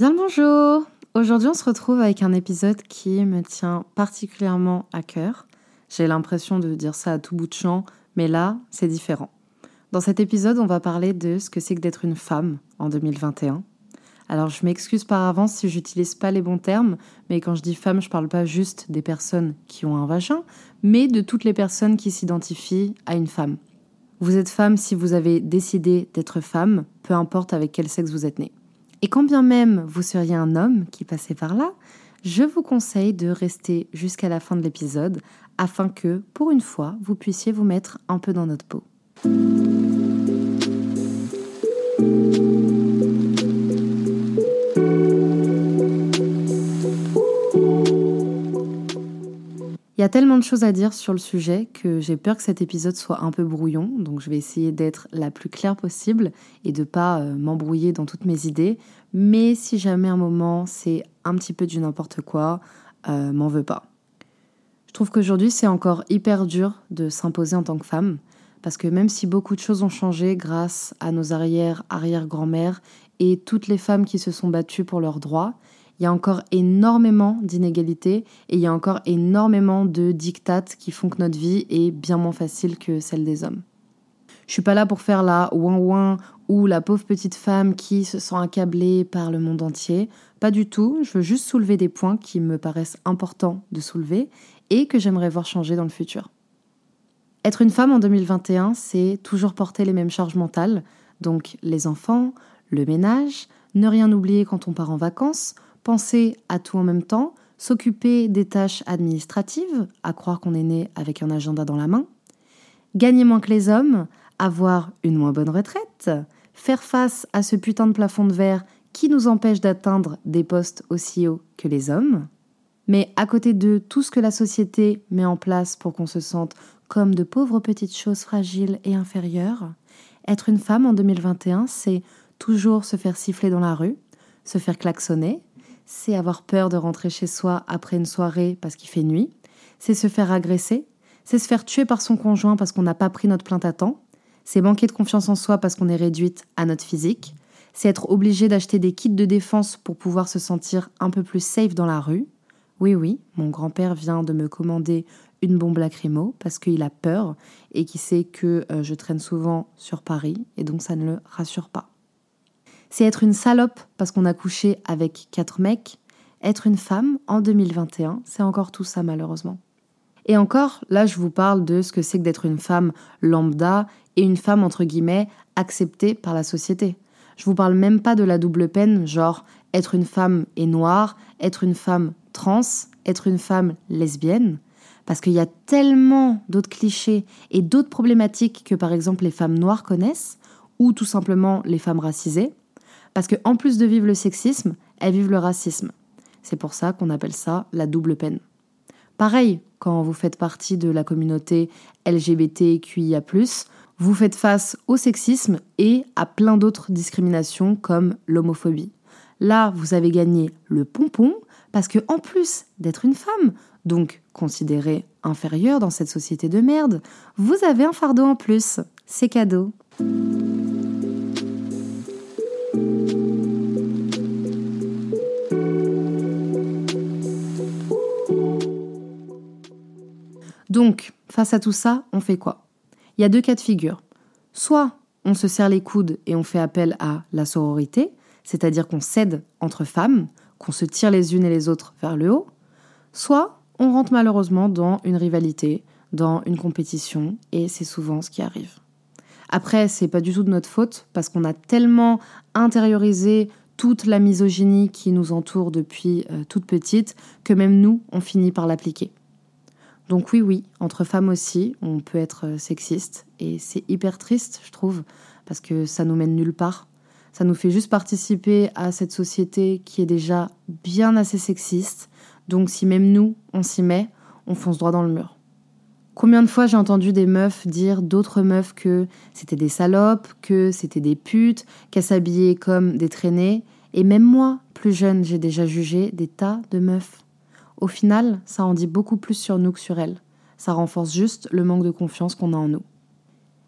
Bien bonjour Aujourd'hui on se retrouve avec un épisode qui me tient particulièrement à cœur. J'ai l'impression de dire ça à tout bout de champ, mais là c'est différent. Dans cet épisode on va parler de ce que c'est que d'être une femme en 2021. Alors je m'excuse par avance si j'utilise pas les bons termes, mais quand je dis femme je parle pas juste des personnes qui ont un vagin, mais de toutes les personnes qui s'identifient à une femme. Vous êtes femme si vous avez décidé d'être femme, peu importe avec quel sexe vous êtes né. Et quand bien même vous seriez un homme qui passait par là, je vous conseille de rester jusqu'à la fin de l'épisode afin que, pour une fois, vous puissiez vous mettre un peu dans notre peau. Il y a tellement de choses à dire sur le sujet que j'ai peur que cet épisode soit un peu brouillon, donc je vais essayer d'être la plus claire possible et de pas euh, m'embrouiller dans toutes mes idées. Mais si jamais un moment c'est un petit peu du n'importe quoi, euh, m'en veux pas. Je trouve qu'aujourd'hui c'est encore hyper dur de s'imposer en tant que femme, parce que même si beaucoup de choses ont changé grâce à nos arrière arrière grand mères et toutes les femmes qui se sont battues pour leurs droits, il y a encore énormément d'inégalités et il y a encore énormément de dictates qui font que notre vie est bien moins facile que celle des hommes. Je suis pas là pour faire la ouin ouin ou la pauvre petite femme qui se sent accablée par le monde entier. Pas du tout, je veux juste soulever des points qui me paraissent importants de soulever et que j'aimerais voir changer dans le futur. Être une femme en 2021, c'est toujours porter les mêmes charges mentales, donc les enfants, le ménage, ne rien oublier quand on part en vacances, penser à tout en même temps, s'occuper des tâches administratives, à croire qu'on est né avec un agenda dans la main, gagner moins que les hommes, avoir une moins bonne retraite, faire face à ce putain de plafond de verre qui nous empêche d'atteindre des postes aussi hauts que les hommes. Mais à côté de tout ce que la société met en place pour qu'on se sente comme de pauvres petites choses fragiles et inférieures, être une femme en 2021, c'est toujours se faire siffler dans la rue, se faire klaxonner, c'est avoir peur de rentrer chez soi après une soirée parce qu'il fait nuit, c'est se faire agresser, c'est se faire tuer par son conjoint parce qu'on n'a pas pris notre plainte à temps, c'est manquer de confiance en soi parce qu'on est réduite à notre physique, c'est être obligé d'acheter des kits de défense pour pouvoir se sentir un peu plus safe dans la rue. Oui, oui, mon grand-père vient de me commander une bombe lacrymo parce qu'il a peur et qu'il sait que euh, je traîne souvent sur Paris et donc ça ne le rassure pas. C'est être une salope parce qu'on a couché avec quatre mecs. Être une femme en 2021, c'est encore tout ça malheureusement. Et encore, là je vous parle de ce que c'est que d'être une femme lambda et une femme entre guillemets acceptée par la société. Je vous parle même pas de la double peine, genre être une femme et noire, être une femme trans, être une femme lesbienne, parce qu'il y a tellement d'autres clichés et d'autres problématiques que par exemple les femmes noires connaissent, ou tout simplement les femmes racisées, parce qu'en plus de vivre le sexisme, elles vivent le racisme. C'est pour ça qu'on appelle ça la double peine. Pareil, quand vous faites partie de la communauté LGBTQIA, vous faites face au sexisme et à plein d'autres discriminations comme l'homophobie. Là, vous avez gagné le pompon parce que, en plus d'être une femme, donc considérée inférieure dans cette société de merde, vous avez un fardeau en plus. C'est cadeau. Donc, face à tout ça, on fait quoi? Il y a deux cas de figure. Soit on se serre les coudes et on fait appel à la sororité, c'est-à-dire qu'on cède entre femmes, qu'on se tire les unes et les autres vers le haut, soit on rentre malheureusement dans une rivalité, dans une compétition, et c'est souvent ce qui arrive. Après, c'est pas du tout de notre faute, parce qu'on a tellement intériorisé toute la misogynie qui nous entoure depuis euh, toute petite, que même nous, on finit par l'appliquer. Donc oui, oui, entre femmes aussi, on peut être euh, sexiste et c'est hyper triste, je trouve, parce que ça nous mène nulle part. ça nous fait juste participer à cette société qui est déjà bien assez sexiste. Donc si même nous, on s'y met, on fonce droit dans le mur. Combien de fois j'ai entendu des meufs dire d'autres meufs que c'était des salopes, que c'était des putes, qu'elles s'habillaient comme des traînées, et même moi, plus jeune, j'ai déjà jugé des tas de meufs. Au final, ça en dit beaucoup plus sur nous que sur elles. Ça renforce juste le manque de confiance qu'on a en nous.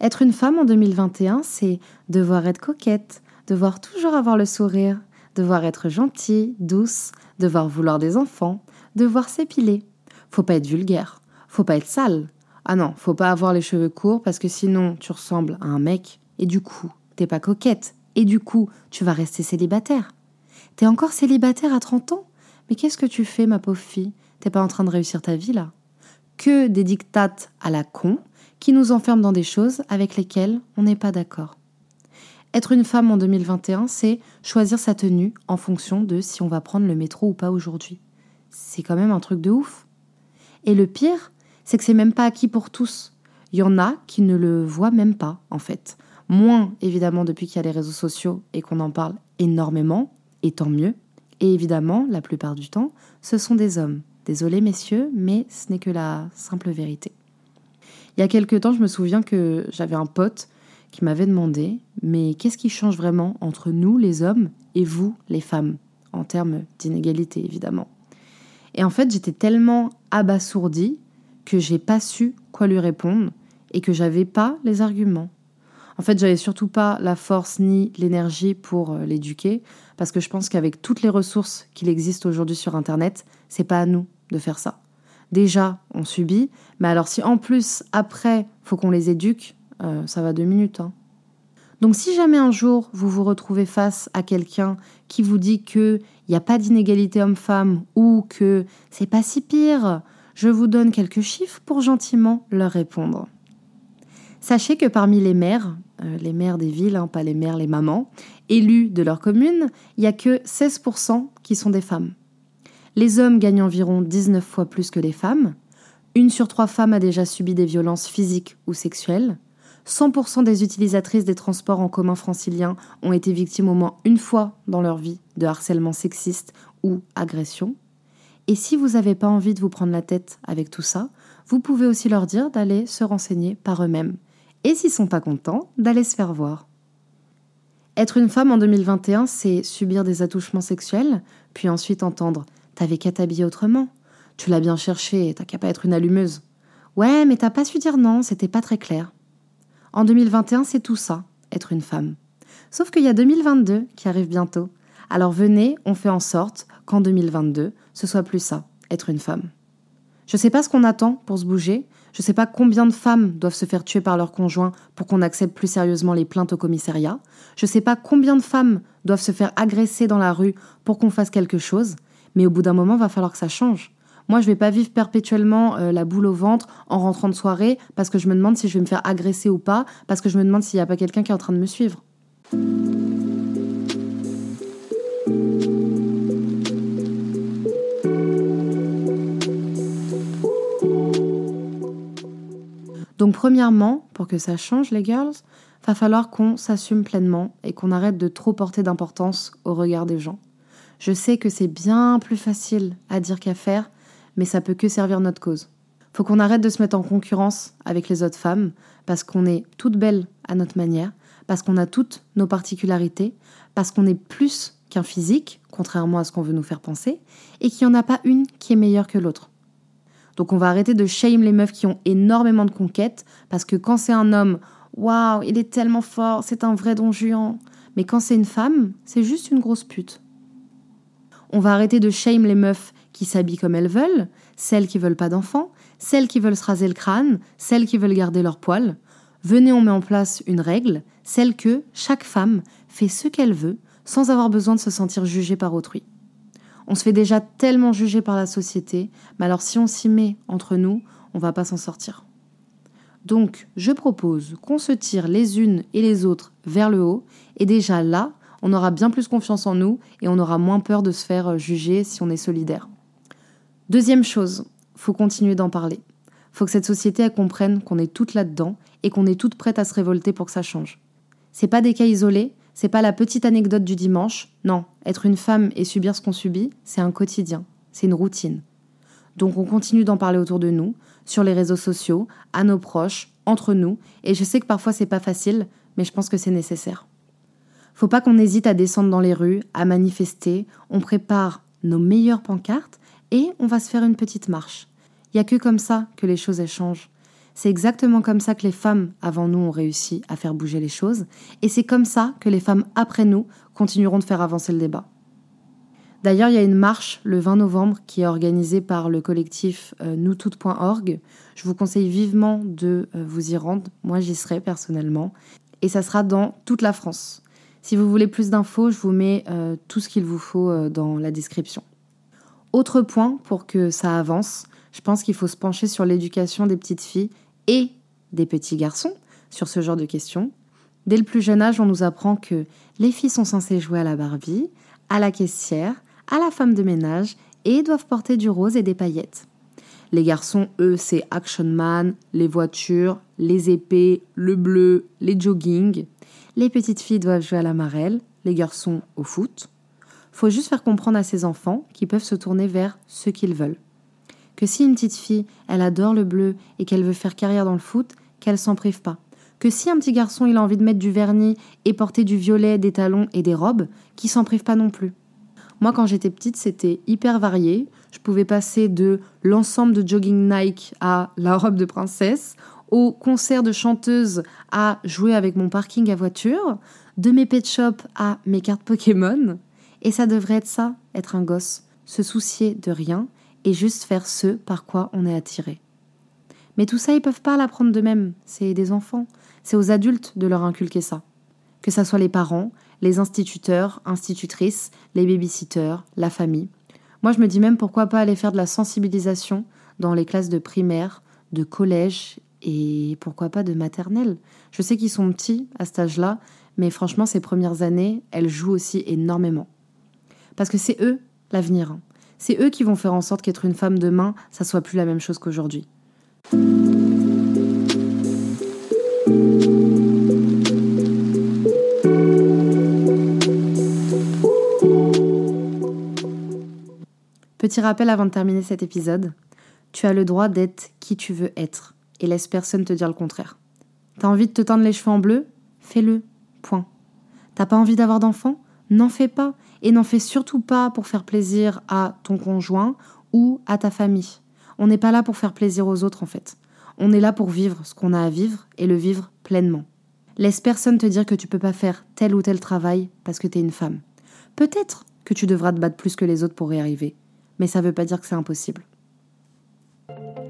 Être une femme en 2021, c'est devoir être coquette, devoir toujours avoir le sourire, devoir être gentille, douce, devoir vouloir des enfants, devoir s'épiler. Faut pas être vulgaire, faut pas être sale. Ah non, faut pas avoir les cheveux courts parce que sinon tu ressembles à un mec et du coup, t'es pas coquette et du coup, tu vas rester célibataire. T'es encore célibataire à 30 ans? Mais qu'est-ce que tu fais, ma pauvre fille? T'es pas en train de réussir ta vie là? Que des dictates à la con qui nous enferment dans des choses avec lesquelles on n'est pas d'accord. Être une femme en 2021, c'est choisir sa tenue en fonction de si on va prendre le métro ou pas aujourd'hui. C'est quand même un truc de ouf. Et le pire, c'est que c'est même pas acquis pour tous. Il y en a qui ne le voient même pas, en fait. Moins, évidemment, depuis qu'il y a les réseaux sociaux et qu'on en parle énormément, et tant mieux. Et évidemment, la plupart du temps, ce sont des hommes. Désolé, messieurs, mais ce n'est que la simple vérité. Il y a quelques temps, je me souviens que j'avais un pote qui m'avait demandé Mais qu'est-ce qui change vraiment entre nous, les hommes, et vous, les femmes? En termes d'inégalité, évidemment. Et en fait, j'étais tellement abasourdie que j'ai pas su quoi lui répondre et que j'avais pas les arguments. En fait, j'avais surtout pas la force ni l'énergie pour euh, l'éduquer, parce que je pense qu'avec toutes les ressources qu'il existe aujourd'hui sur Internet, c'est pas à nous de faire ça. Déjà, on subit, mais alors si en plus, après, faut qu'on les éduque, euh, ça va deux minutes. Hein. Donc si jamais un jour vous vous retrouvez face à quelqu'un qui vous dit qu'il n'y a pas d'inégalité homme-femme ou que c'est pas si pire, je vous donne quelques chiffres pour gentiment leur répondre. Sachez que parmi les euh, les maires des villes, hein, pas les maires, les mamans, élus de leur commune, il n'y a que 16% qui sont des femmes. Les hommes gagnent environ 19 fois plus que les femmes. Une sur trois femmes a déjà subi des violences physiques ou sexuelles. 100% des utilisatrices des transports en commun franciliens ont été victimes au moins une fois dans leur vie de harcèlement sexiste ou agression. Et si vous n'avez pas envie de vous prendre la tête avec tout ça, vous pouvez aussi leur dire d'aller se renseigner par eux-mêmes et s'ils sont pas contents, d'aller se faire voir. Être une femme en 2021, c'est subir des attouchements sexuels, puis ensuite entendre T'avais qu'à t'habiller autrement. Tu l'as bien cherché, t'as qu'à pas être une allumeuse. Ouais, mais t'as pas su dire non, c'était pas très clair. En 2021, c'est tout ça, être une femme. Sauf qu'il y a 2022 qui arrive bientôt. Alors venez, on fait en sorte qu'en 2022, ce soit plus ça, être une femme. Je sais pas ce qu'on attend pour se bouger, je ne sais pas combien de femmes doivent se faire tuer par leur conjoint pour qu'on accepte plus sérieusement les plaintes au commissariat. Je ne sais pas combien de femmes doivent se faire agresser dans la rue pour qu'on fasse quelque chose. Mais au bout d'un moment, va falloir que ça change. Moi, je vais pas vivre perpétuellement euh, la boule au ventre en rentrant de soirée parce que je me demande si je vais me faire agresser ou pas, parce que je me demande s'il n'y a pas quelqu'un qui est en train de me suivre. Donc premièrement, pour que ça change les girls, va falloir qu'on s'assume pleinement et qu'on arrête de trop porter d'importance au regard des gens. Je sais que c'est bien plus facile à dire qu'à faire, mais ça peut que servir notre cause. Faut qu'on arrête de se mettre en concurrence avec les autres femmes parce qu'on est toutes belles à notre manière, parce qu'on a toutes nos particularités, parce qu'on est plus qu'un physique, contrairement à ce qu'on veut nous faire penser, et qu'il n'y en a pas une qui est meilleure que l'autre. Donc on va arrêter de shame les meufs qui ont énormément de conquêtes, parce que quand c'est un homme, waouh, il est tellement fort, c'est un vrai don juan. Mais quand c'est une femme, c'est juste une grosse pute. On va arrêter de shame les meufs qui s'habillent comme elles veulent, celles qui veulent pas d'enfants, celles qui veulent se raser le crâne, celles qui veulent garder leur poils. Venez, on met en place une règle, celle que chaque femme fait ce qu'elle veut sans avoir besoin de se sentir jugée par autrui. On se fait déjà tellement juger par la société, mais alors si on s'y met entre nous, on va pas s'en sortir. Donc, je propose qu'on se tire les unes et les autres vers le haut, et déjà là, on aura bien plus confiance en nous et on aura moins peur de se faire juger si on est solidaire. Deuxième chose, faut continuer d'en parler. Faut que cette société comprenne qu'on est toutes là-dedans et qu'on est toutes prêtes à se révolter pour que ça change. C'est pas des cas isolés, C'est pas la petite anecdote du dimanche. Non, être une femme et subir ce qu'on subit, c'est un quotidien, c'est une routine. Donc on continue d'en parler autour de nous, sur les réseaux sociaux, à nos proches, entre nous, et je sais que parfois c'est pas facile, mais je pense que c'est nécessaire. Faut pas qu'on hésite à descendre dans les rues, à manifester, on prépare nos meilleures pancartes et on va se faire une petite marche. Il y a que comme ça que les choses changent. C'est exactement comme ça que les femmes avant nous ont réussi à faire bouger les choses, et c'est comme ça que les femmes après nous continueront de faire avancer le débat. D'ailleurs, il y a une marche le 20 novembre qui est organisée par le collectif euh, noustoutes.org. Je vous conseille vivement de euh, vous y rendre. Moi, j'y serai personnellement. Et ça sera dans toute la France. Si vous voulez plus d'infos, je vous mets euh, tout ce qu'il vous faut dans la description. Autre point pour que ça avance, je pense qu'il faut se pencher sur l'éducation des petites filles et des petits garçons sur ce genre de questions. Dès le plus jeune âge, on nous apprend que les filles sont censées jouer à la Barbie, à la caissière, à la femme de ménage et doivent porter du rose et des paillettes. Les garçons, eux, c'est Action Man, les voitures, les épées, le bleu, les jogging. Les petites filles doivent jouer à la marelle, les garçons au foot. Faut juste faire comprendre à ces enfants qu'ils peuvent se tourner vers ce qu'ils veulent que si une petite fille, elle adore le bleu et qu'elle veut faire carrière dans le foot, qu'elle s'en prive pas. Que si un petit garçon, il a envie de mettre du vernis et porter du violet, des talons et des robes, qu'il s'en prive pas non plus. Moi, quand j'étais petite, c'était hyper varié. Je pouvais passer de l'ensemble de jogging Nike à la robe de princesse, au concert de chanteuse à jouer avec mon parking à voiture, de mes pet shops à mes cartes Pokémon. Et ça devrait être ça, être un gosse. Se soucier de rien et juste faire ce par quoi on est attiré. Mais tout ça, ils peuvent pas l'apprendre d'eux-mêmes, c'est des enfants. C'est aux adultes de leur inculquer ça. Que ça soit les parents, les instituteurs, institutrices, les babysitters, la famille. Moi, je me dis même pourquoi pas aller faire de la sensibilisation dans les classes de primaire, de collège et pourquoi pas de maternelle. Je sais qu'ils sont petits à cet âge-là, mais franchement, ces premières années, elles jouent aussi énormément. Parce que c'est eux l'avenir. C'est eux qui vont faire en sorte qu'être une femme demain, ça soit plus la même chose qu'aujourd'hui. Petit rappel avant de terminer cet épisode, tu as le droit d'être qui tu veux être et laisse personne te dire le contraire. T'as envie de te teindre les cheveux en bleu? Fais-le. Point. T'as pas envie d'avoir d'enfants? N'en fais pas et n'en fais surtout pas pour faire plaisir à ton conjoint ou à ta famille. On n'est pas là pour faire plaisir aux autres en fait. On est là pour vivre ce qu'on a à vivre et le vivre pleinement. Laisse personne te dire que tu peux pas faire tel ou tel travail parce que tu es une femme. Peut-être que tu devras te battre plus que les autres pour y arriver, mais ça veut pas dire que c'est impossible.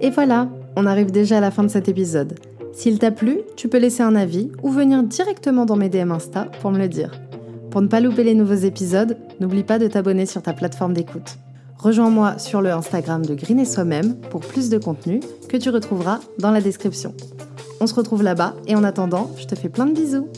Et voilà, on arrive déjà à la fin de cet épisode. S'il t'a plu, tu peux laisser un avis ou venir directement dans mes DM Insta pour me le dire. Pour ne pas louper les nouveaux épisodes, n'oublie pas de t'abonner sur ta plateforme d'écoute. Rejoins-moi sur le Instagram de Green et Soi-même pour plus de contenu que tu retrouveras dans la description. On se retrouve là-bas et en attendant, je te fais plein de bisous.